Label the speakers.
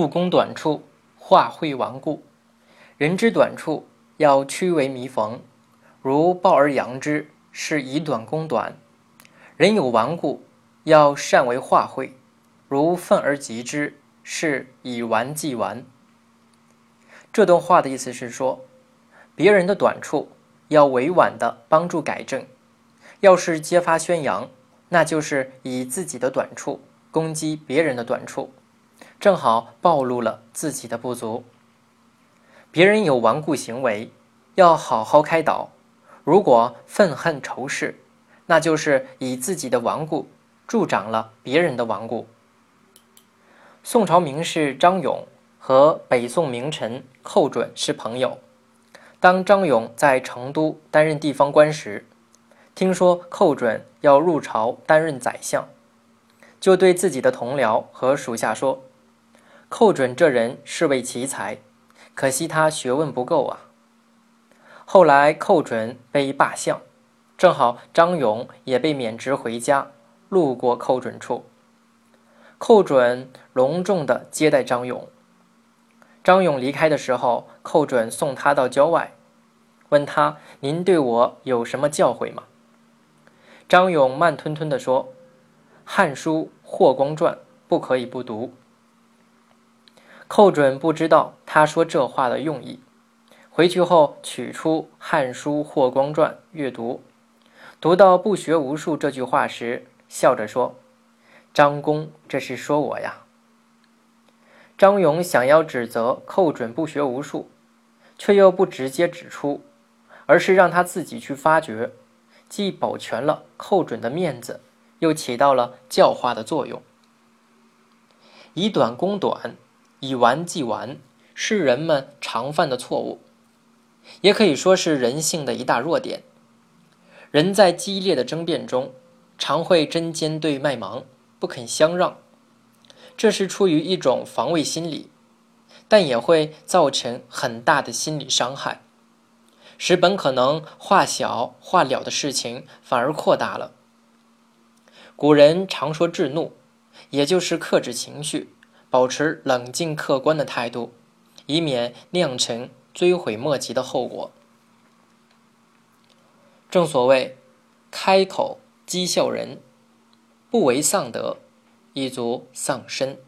Speaker 1: 勿攻短处，化会顽固。人之短处，要屈为弥缝，如抱而扬之，是以短攻短；人有顽固，要善为化会，如愤而击之，是以顽济顽。这段话的意思是说，别人的短处要委婉的帮助改正，要是揭发宣扬，那就是以自己的短处攻击别人的短处，正好暴露了自己的不足。别人有顽固行为，要好好开导；如果愤恨仇视，那就是以自己的顽固助长了别人的顽固。宋朝名士张勇和北宋名臣寇准是朋友。当张勇在成都担任地方官时，听说寇准要入朝担任宰相，就对自己的同僚和属下说：“寇准这人是位奇才。”可惜他学问不够啊。后来寇准被罢相，正好张勇也被免职回家，路过寇准处，寇准隆重的接待张勇。张勇离开的时候，寇准送他到郊外，问他：“您对我有什么教诲吗？”张勇慢吞吞地说：“《汉书·霍光传》不可以不读。”寇准不知道他说这话的用意，回去后取出《汉书·霍光传》阅读，读到“不学无术”这句话时，笑着说：“张公这是说我呀。”张勇想要指责寇准不学无术，却又不直接指出，而是让他自己去发掘，既保全了寇准的面子，又起到了教化的作用，以短攻短。以顽济顽是人们常犯的错误，也可以说是人性的一大弱点。人在激烈的争辩中，常会针尖对麦芒，不肯相让，这是出于一种防卫心理，但也会造成很大的心理伤害，使本可能化小化了的事情反而扩大了。古人常说“制怒”，也就是克制情绪。保持冷静客观的态度，以免酿成追悔莫及的后果。正所谓“开口讥笑人，不为丧德，亦足丧身”。